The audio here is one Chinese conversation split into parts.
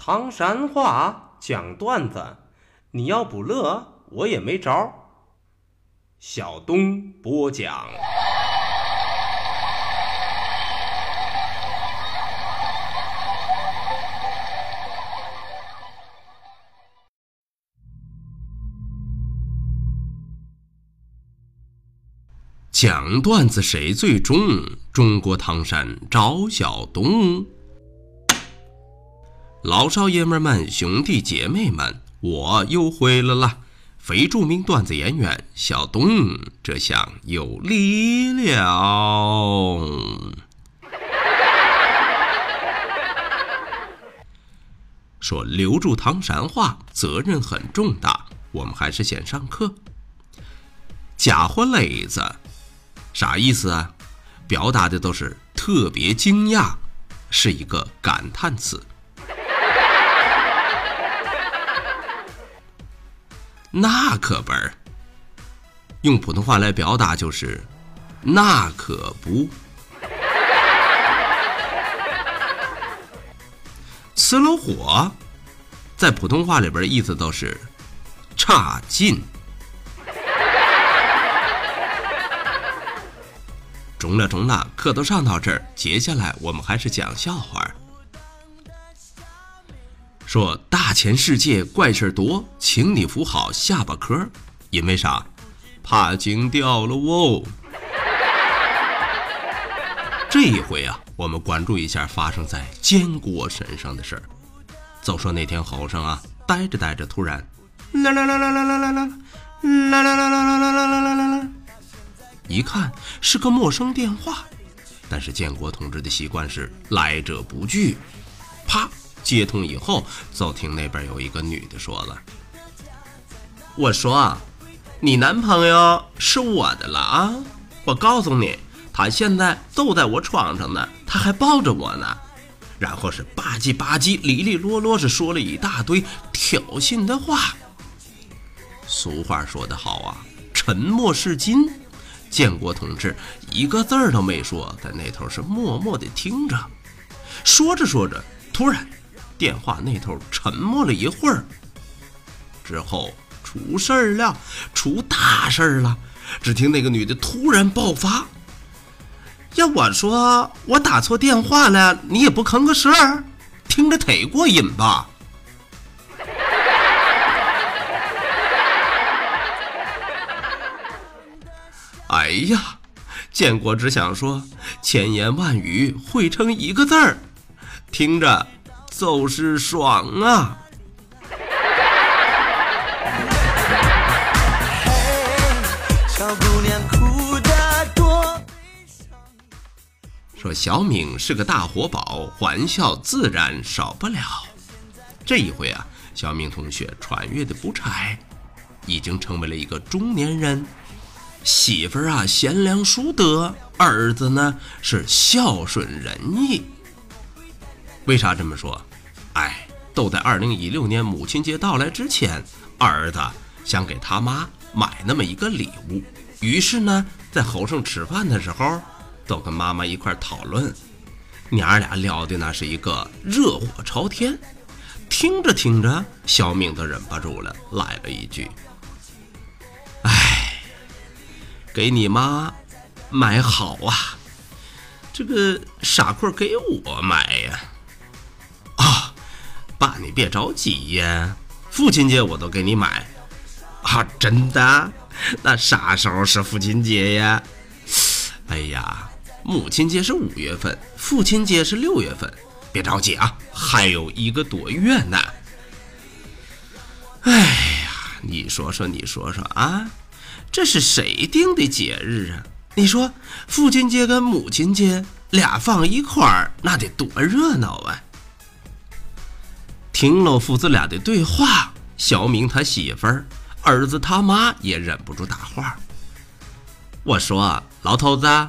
唐山话讲段子，你要不乐，我也没招。小东播讲。讲段子谁最中？中国唐山赵小东。老少爷们们、兄弟姐妹们，我又回来了！非著名段子演员小东，这下有力了。说留住唐山话，责任很重大。我们还是先上课。家伙磊子。啥意思啊？表达的都是特别惊讶，是一个感叹词。那可不儿，用普通话来表达就是那可不。吃了火，在普通话里边的意思都是差劲。中了中了，课都上到这儿，接下来我们还是讲笑话。说大千世界怪事多，请你扶好下巴壳，因为啥？怕惊掉了哦。这一回啊，我们关注一下发生在建国身上的事儿。就说那天后生啊，呆着呆着，突然啦啦啦啦啦啦啦啦啦啦啦啦啦啦啦啦啦。一看是个陌生电话，但是建国同志的习惯是来者不拒。啪，接通以后，就听那边有一个女的说了：“我说，你男朋友是我的了啊！我告诉你，他现在都在我床上呢，他还抱着我呢。”然后是吧唧吧唧，里里啰啰是说了一大堆挑衅的话。俗话说得好啊，沉默是金。建国同志一个字儿都没说，在那头是默默地听着。说着说着，突然电话那头沉默了一会儿，之后出事儿了，出大事儿了。只听那个女的突然爆发：“要我说，我打错电话了，你也不吭个声儿，听着忒过瘾吧？”哎呀，建国只想说千言万语汇成一个字儿，听着就是爽啊！说小敏是个大活宝，欢笑自然少不了。这一回啊，小敏同学穿越的不差，已经成为了一个中年人。媳妇儿啊，贤良淑德；儿子呢，是孝顺仁义。为啥这么说？都在二零一六年母亲节到来之前，儿子想给他妈买那么一个礼物。于是呢，在后生吃饭的时候，都跟妈妈一块讨论，娘俩聊的那是一个热火朝天。听着听着，小明都忍不住了，来了一句。哎给你妈买好啊！这个傻块给我买呀！爸你别着急呀，父亲节我都给你买啊！真的？那啥时候是父亲节呀？哎呀，母亲节是五月份，父亲节是六月份，别着急啊，还有一个多月呢。哎呀，你说说，你说说啊！这是谁定的节日啊？你说父亲节跟母亲节俩放一块儿，那得多热闹啊！听了父子俩的对话，小明他媳妇儿、儿子他妈也忍不住搭话。我说：“老头子，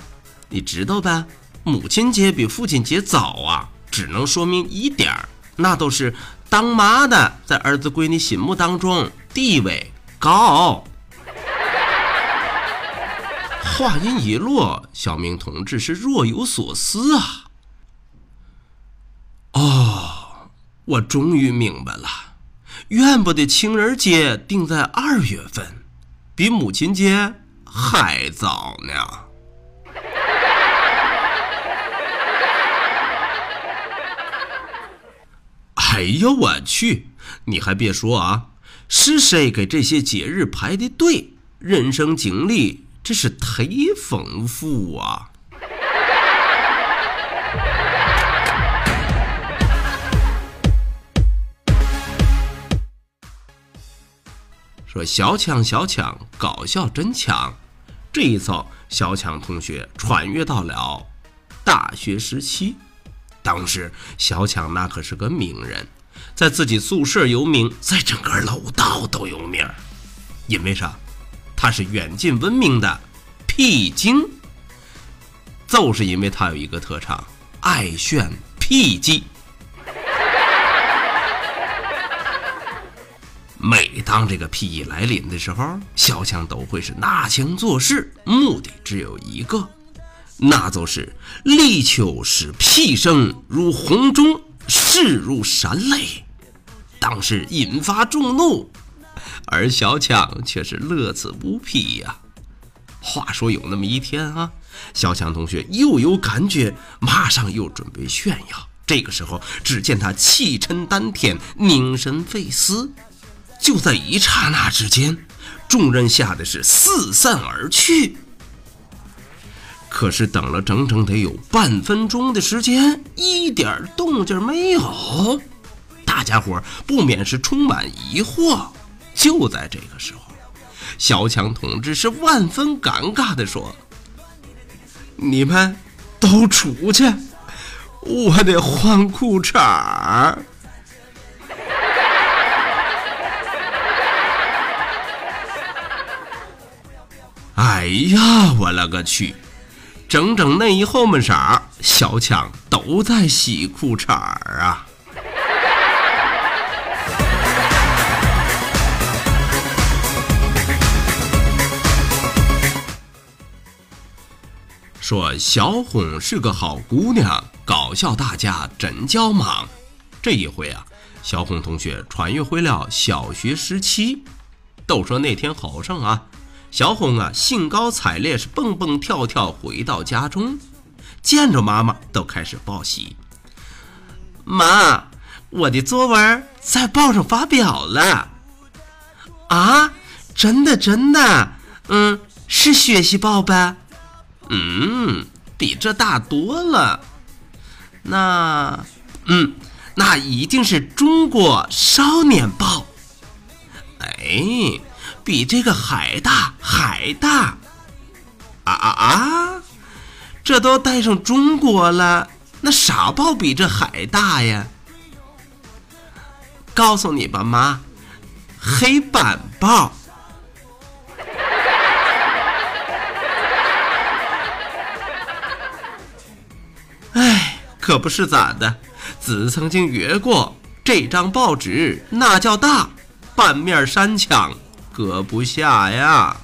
你知道吧？母亲节比父亲节早啊，只能说明一点，那都是当妈的在儿子闺女心目当中地位高。”话音一落，小明同志是若有所思啊。哦，我终于明白了，怨不得情人节定在二月份，比母亲节还早呢。哎呦我去！你还别说啊，是谁给这些节日排的队？人生经历真是忒丰富啊！说小强小强，搞笑真强！这一遭，小强同学穿越到了大学时期。当时小强那可是个名人，在自己宿舍有名，在整个楼道都有名。因为啥？他是远近闻名的屁精，就是因为他有一个特长，爱炫屁技。每当这个屁意来临的时候，小强都会是拿枪做事，目的只有一个，那就是力求使屁声如洪钟，势如山雷，当时引发众怒。而小强却是乐此不疲呀。话说有那么一天啊，小强同学又有感觉，马上又准备炫耀。这个时候，只见他气沉丹田，凝神费思。就在一刹那之间，众人吓得是四散而去。可是等了整整得有半分钟的时间，一点动静没有，大家伙不免是充满疑惑。就在这个时候，小强同志是万分尴尬地说：“你们都出去，我得换裤衩儿。”哎呀，我勒个去！整整那一后门色小强都在洗裤衩儿啊！说小红是个好姑娘，搞笑大家真叫忙。这一回啊，小红同学穿越回了小学时期。都说那天好上啊。小红啊，兴高采烈是蹦蹦跳跳回到家中，见着妈妈都开始报喜。妈，我的作文在报上发表了。啊，真的真的，嗯，是学习报吧？嗯，比这大多了。那，嗯，那一定是中国少年报。哎。比这个还大还大，啊啊啊！这都带上中国了，那啥报比这还大呀？告诉你吧，妈，黑板报。哎，可不是咋的，子曾经约过这张报纸，那叫大，半面山墙。搁不下呀！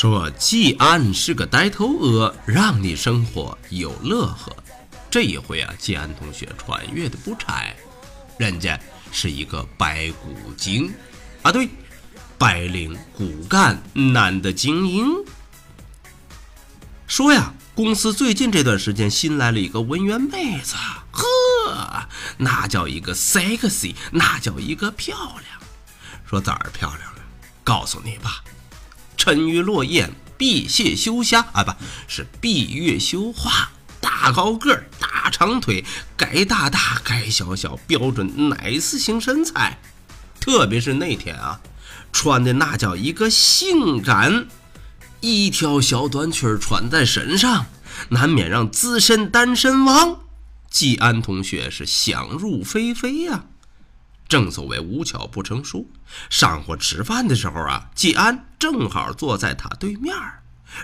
说季安是个呆头鹅，让你生活有乐呵。这一回啊，季安同学穿越的不差，人家是一个白骨精啊，对，白领骨干男的精英。说呀。公司最近这段时间新来了一个文员妹子，呵，那叫一个 sexy，那叫一个漂亮。说咋儿漂亮了？告诉你吧，沉鱼落雁，闭蟹羞虾啊，不是闭月羞花。大高个儿，大长腿，该大大该小小，标准 nice 型身材。特别是那天啊，穿的那叫一个性感。一条小短裙穿在身上，难免让资深单身汪季安同学是想入非非呀。正所谓无巧不成书，上火吃饭的时候啊，季安正好坐在他对面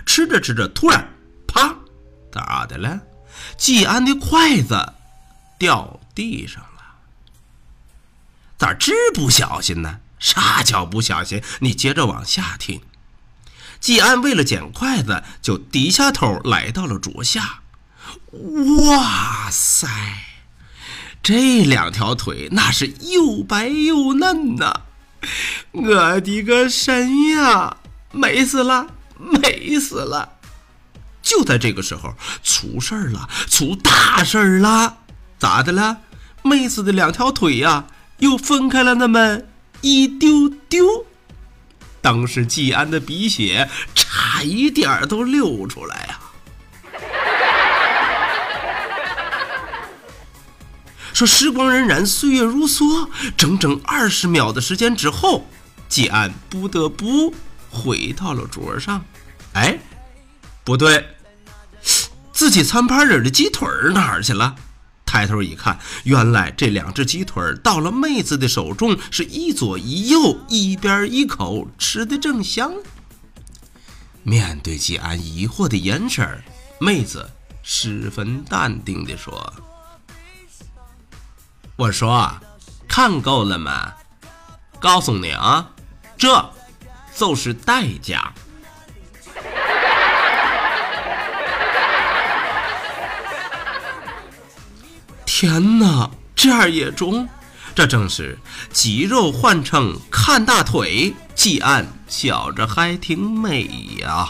吃着吃着，突然啪，咋的了？季安的筷子掉地上了。咋这不小心呢？啥叫不小心？你接着往下听。季安为了捡筷子，就低下头来到了桌下。哇塞，这两条腿那是又白又嫩呐！我的个神呀，美死了，美死了！就在这个时候，出事儿了，出大事儿了！咋的了？妹子的两条腿呀，又分开了那么一丢丢。当时季安的鼻血差一点都流出来呀！说时光荏苒，岁月如梭，整整二十秒的时间之后，季安不得不回到了桌上。哎，不对。自己餐盘里的鸡腿哪儿去了？抬头一看，原来这两只鸡腿到了妹子的手中，是一左一右，一边一口，吃的正香。面对季安疑惑的眼神，妹子十分淡定地说：“我说，看够了吗？告诉你啊，这就是代价。”天哪，这样也中？这正是肌肉换成看大腿，季安觉着还挺美呀。